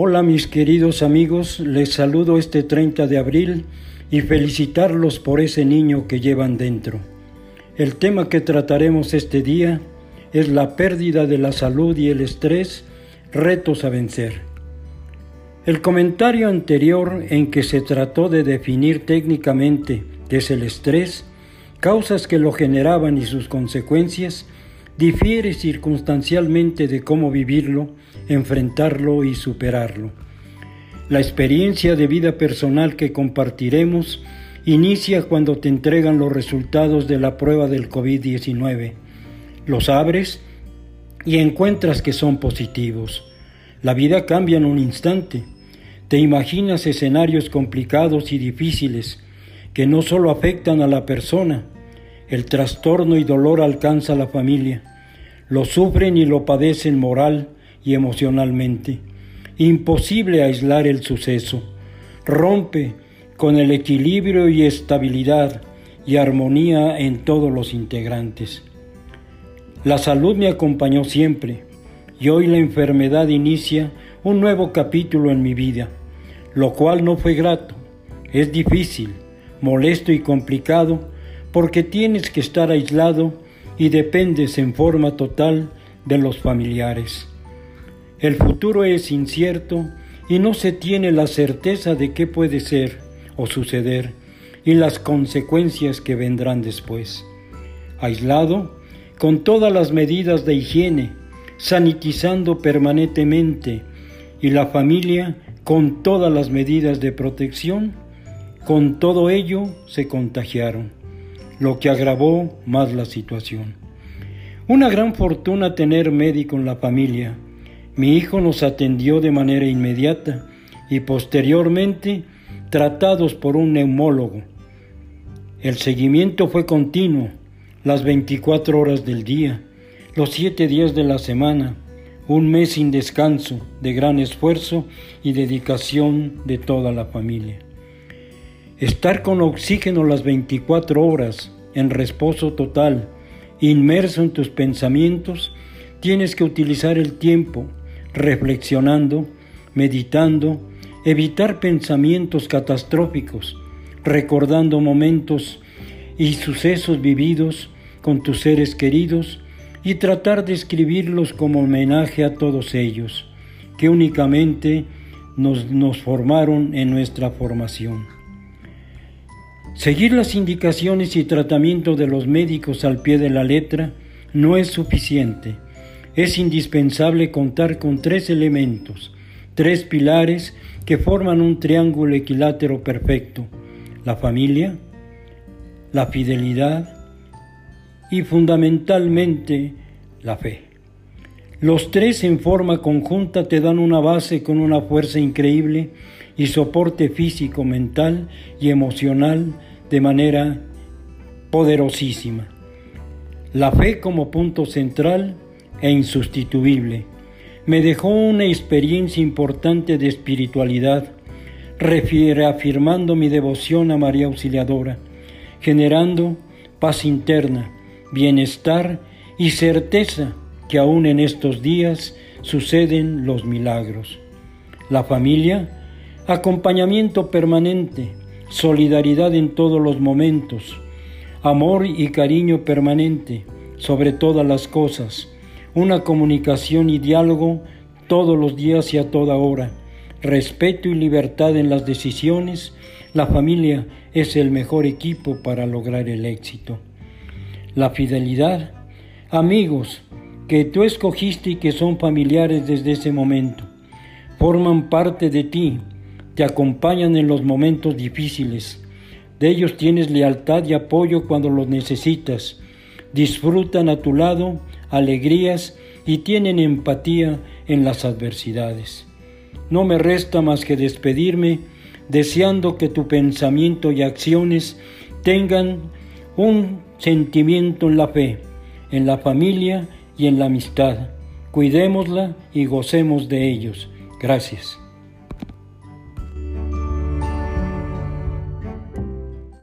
Hola mis queridos amigos, les saludo este 30 de abril y felicitarlos por ese niño que llevan dentro. El tema que trataremos este día es la pérdida de la salud y el estrés, retos a vencer. El comentario anterior en que se trató de definir técnicamente qué es el estrés, causas que lo generaban y sus consecuencias, difiere circunstancialmente de cómo vivirlo, enfrentarlo y superarlo. La experiencia de vida personal que compartiremos inicia cuando te entregan los resultados de la prueba del COVID-19. Los abres y encuentras que son positivos. La vida cambia en un instante. Te imaginas escenarios complicados y difíciles que no solo afectan a la persona, el trastorno y dolor alcanza a la familia. Lo sufren y lo padecen moral y emocionalmente. Imposible aislar el suceso. Rompe con el equilibrio y estabilidad y armonía en todos los integrantes. La salud me acompañó siempre y hoy la enfermedad inicia un nuevo capítulo en mi vida, lo cual no fue grato, es difícil, molesto y complicado porque tienes que estar aislado y dependes en forma total de los familiares. El futuro es incierto y no se tiene la certeza de qué puede ser o suceder y las consecuencias que vendrán después. Aislado, con todas las medidas de higiene, sanitizando permanentemente y la familia con todas las medidas de protección, con todo ello se contagiaron lo que agravó más la situación. Una gran fortuna tener médico en la familia. Mi hijo nos atendió de manera inmediata y posteriormente tratados por un neumólogo. El seguimiento fue continuo, las 24 horas del día, los 7 días de la semana, un mes sin descanso, de gran esfuerzo y dedicación de toda la familia. Estar con oxígeno las 24 horas, en reposo total, inmerso en tus pensamientos, tienes que utilizar el tiempo reflexionando, meditando, evitar pensamientos catastróficos, recordando momentos y sucesos vividos con tus seres queridos y tratar de escribirlos como homenaje a todos ellos, que únicamente nos, nos formaron en nuestra formación. Seguir las indicaciones y tratamiento de los médicos al pie de la letra no es suficiente. Es indispensable contar con tres elementos, tres pilares que forman un triángulo equilátero perfecto. La familia, la fidelidad y fundamentalmente la fe. Los tres en forma conjunta te dan una base con una fuerza increíble y soporte físico, mental y emocional de manera poderosísima. La fe como punto central e insustituible me dejó una experiencia importante de espiritualidad, reafirmando mi devoción a María Auxiliadora, generando paz interna, bienestar y certeza que aún en estos días suceden los milagros. La familia, acompañamiento permanente, solidaridad en todos los momentos, amor y cariño permanente sobre todas las cosas, una comunicación y diálogo todos los días y a toda hora, respeto y libertad en las decisiones, la familia es el mejor equipo para lograr el éxito. La fidelidad, amigos que tú escogiste y que son familiares desde ese momento, forman parte de ti, te acompañan en los momentos difíciles. De ellos tienes lealtad y apoyo cuando los necesitas. Disfrutan a tu lado alegrías y tienen empatía en las adversidades. No me resta más que despedirme deseando que tu pensamiento y acciones tengan un sentimiento en la fe, en la familia y en la amistad. Cuidémosla y gocemos de ellos. Gracias.